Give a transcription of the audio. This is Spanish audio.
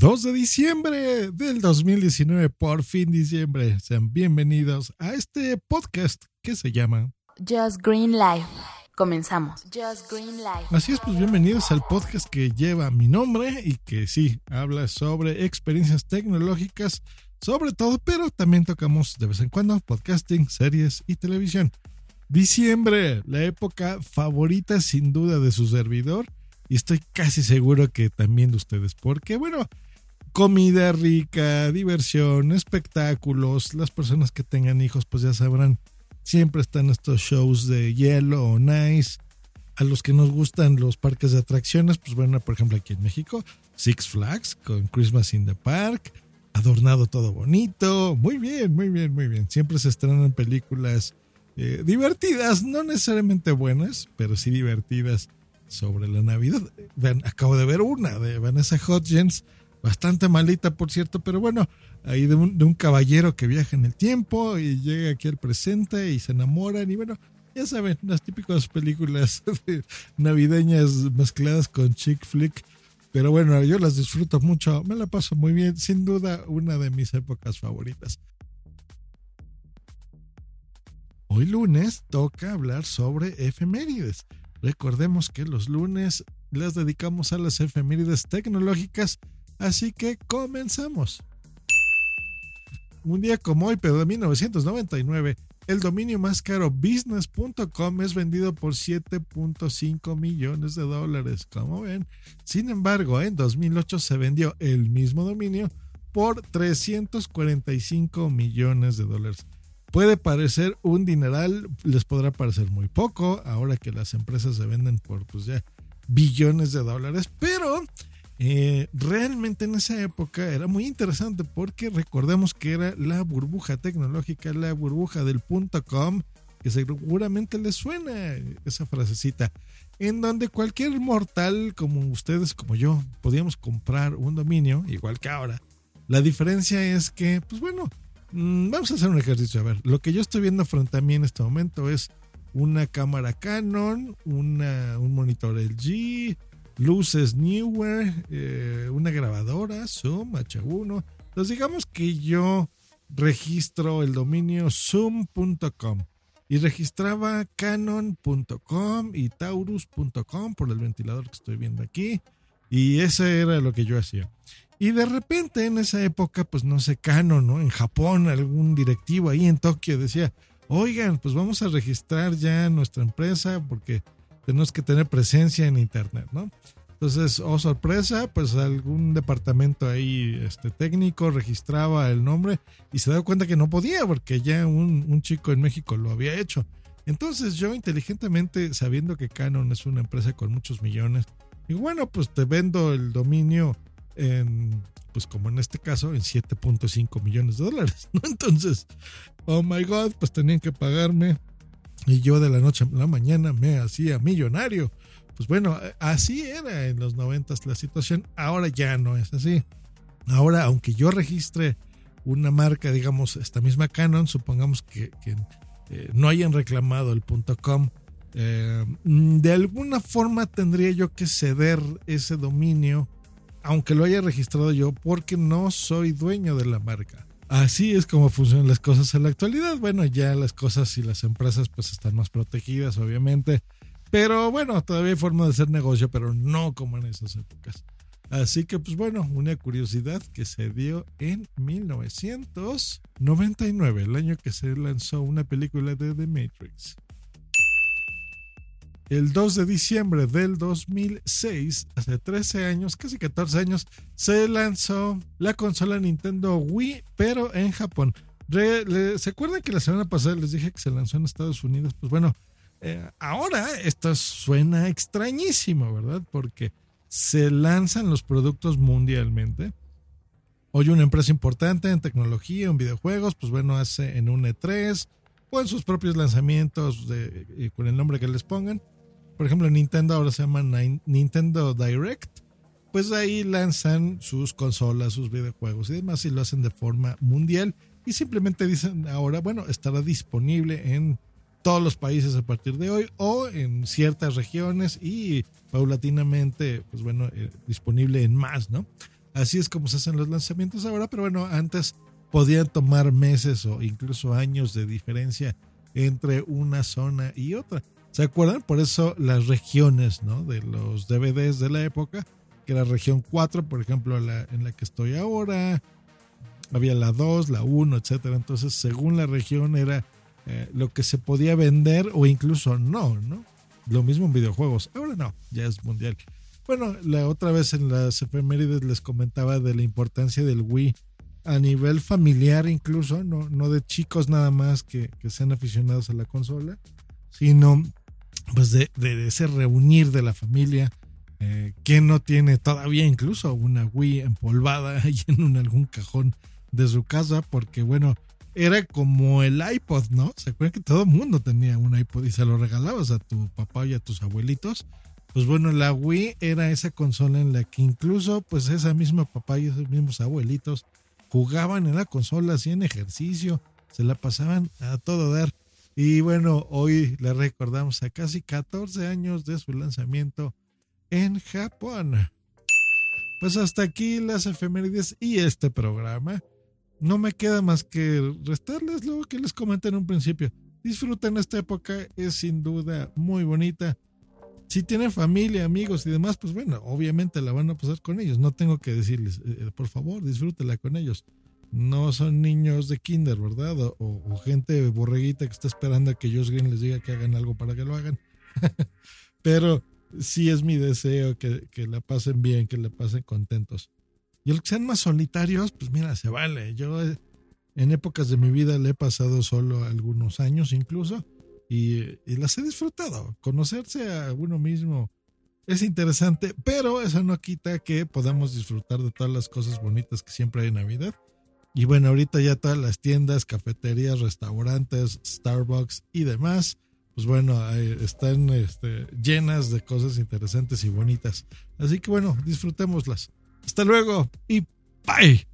2 de diciembre del 2019, por fin diciembre. Sean bienvenidos a este podcast que se llama Just Green Life. Comenzamos. Just Green Life. Así es, pues bienvenidos al podcast que lleva mi nombre y que sí, habla sobre experiencias tecnológicas, sobre todo, pero también tocamos de vez en cuando podcasting, series y televisión. Diciembre, la época favorita sin duda de su servidor y estoy casi seguro que también de ustedes, porque bueno, comida rica, diversión, espectáculos, las personas que tengan hijos pues ya sabrán, siempre están estos shows de hielo o nice. A los que nos gustan los parques de atracciones, pues bueno, por ejemplo aquí en México, Six Flags con Christmas in the Park, adornado todo bonito, muy bien, muy bien, muy bien. Siempre se estrenan películas eh, divertidas, no necesariamente buenas, pero sí divertidas sobre la Navidad. acabo de ver una de Vanessa Hudgens, bastante malita por cierto, pero bueno, ahí de un, caballero que viaja en el tiempo y llega aquí al presente y se enamoran y bueno, ya saben, las típicas películas navideñas mezcladas con chick flick. Pero bueno, yo las disfruto mucho, me la paso muy bien, sin duda una de mis épocas favoritas. Hoy lunes toca hablar sobre efemérides. Recordemos que los lunes las dedicamos a las efemérides tecnológicas, así que comenzamos. Un día como hoy, pero de 1999, el dominio más caro business.com es vendido por 7.5 millones de dólares, como ven. Sin embargo, en 2008 se vendió el mismo dominio por 345 millones de dólares. Puede parecer un dineral, les podrá parecer muy poco, ahora que las empresas se venden por pues ya billones de dólares, pero eh, realmente en esa época era muy interesante porque recordemos que era la burbuja tecnológica, la burbuja del punto com, que seguramente les suena esa frasecita, en donde cualquier mortal como ustedes, como yo, podíamos comprar un dominio, igual que ahora. La diferencia es que, pues bueno, Mm, vamos a hacer un ejercicio. A ver, lo que yo estoy viendo frente a mí en este momento es una cámara Canon, una, un monitor LG, luces Newer, eh, una grabadora Zoom H1. Entonces digamos que yo registro el dominio zoom.com y registraba canon.com y taurus.com por el ventilador que estoy viendo aquí y ese era lo que yo hacía. Y de repente en esa época, pues no sé, Canon, ¿no? En Japón, algún directivo ahí en Tokio decía, oigan, pues vamos a registrar ya nuestra empresa porque tenemos que tener presencia en Internet, ¿no? Entonces, oh sorpresa, pues algún departamento ahí este, técnico registraba el nombre y se dio cuenta que no podía porque ya un, un chico en México lo había hecho. Entonces yo inteligentemente, sabiendo que Canon es una empresa con muchos millones, y bueno, pues te vendo el dominio en, pues como en este caso, en 7.5 millones de dólares, ¿no? Entonces, oh my God, pues tenían que pagarme y yo de la noche a la mañana me hacía millonario. Pues bueno, así era en los 90 la situación, ahora ya no es así. Ahora, aunque yo registre una marca, digamos, esta misma Canon, supongamos que, eh, no hayan reclamado el .com, eh, de alguna forma tendría yo que ceder ese dominio aunque lo haya registrado yo, porque no soy dueño de la marca. Así es como funcionan las cosas en la actualidad. Bueno, ya las cosas y las empresas pues están más protegidas, obviamente. Pero bueno, todavía hay forma de hacer negocio, pero no como en esas épocas. Así que pues bueno, una curiosidad que se dio en 1999, el año que se lanzó una película de The Matrix el 2 de diciembre del 2006, hace 13 años, casi 14 años, se lanzó la consola Nintendo Wii, pero en Japón. ¿Se acuerdan que la semana pasada les dije que se lanzó en Estados Unidos? Pues bueno, eh, ahora esto suena extrañísimo, ¿verdad? Porque se lanzan los productos mundialmente. Hoy una empresa importante en tecnología, en videojuegos, pues bueno, hace en un E3 o en sus propios lanzamientos con el nombre que les pongan por ejemplo, Nintendo ahora se llama Nintendo Direct, pues ahí lanzan sus consolas, sus videojuegos y demás y lo hacen de forma mundial y simplemente dicen ahora, bueno, estará disponible en todos los países a partir de hoy o en ciertas regiones y paulatinamente, pues bueno, eh, disponible en más, ¿no? Así es como se hacen los lanzamientos ahora, pero bueno, antes podían tomar meses o incluso años de diferencia entre una zona y otra. ¿Se acuerdan? Por eso las regiones ¿no? de los DVDs de la época, que era región 4, por ejemplo, en la que estoy ahora, había la 2, la 1, etcétera. Entonces, según la región era eh, lo que se podía vender o incluso no, ¿no? Lo mismo en videojuegos. Ahora no, ya es mundial. Bueno, la otra vez en las efemérides les comentaba de la importancia del Wii a nivel familiar incluso, no, no de chicos nada más que, que sean aficionados a la consola, sino pues de, ese reunir de la familia, eh, que no tiene todavía incluso una Wii empolvada ahí en algún cajón de su casa, porque bueno, era como el iPod, ¿no? ¿Se acuerdan que todo el mundo tenía un iPod y se lo regalabas a tu papá y a tus abuelitos? Pues bueno, la Wii era esa consola en la que incluso pues esa misma papá y esos mismos abuelitos jugaban en la consola, hacían ejercicio, se la pasaban a todo dar. Y bueno, hoy le recordamos a casi 14 años de su lanzamiento en Japón. Pues hasta aquí las efemérides y este programa. No me queda más que restarles lo que les comenté en un principio. Disfruten esta época, es sin duda muy bonita. Si tienen familia, amigos y demás, pues bueno, obviamente la van a pasar con ellos. No tengo que decirles, eh, por favor, disfrútela con ellos. No son niños de kinder, ¿verdad? O, gente borreguita que está esperando a que Josh Green les diga que hagan algo para que lo hagan. Pero sí es mi deseo que, que la pasen bien, que la pasen contentos. Y el que sean más solitarios, pues mira, se vale. Yo eh, en épocas de mi vida le he pasado solo algunos años incluso y, las he disfrutado. Conocerse a uno mismo es interesante, pero eso no quita que podamos disfrutar de todas las cosas bonitas que siempre hay en Navidad. Y bueno, ahorita ya todas las tiendas, cafeterías, restaurantes, Starbucks y demás, pues bueno, están este, llenas de cosas interesantes y bonitas. Así que bueno, disfrutémoslas. Hasta luego y bye.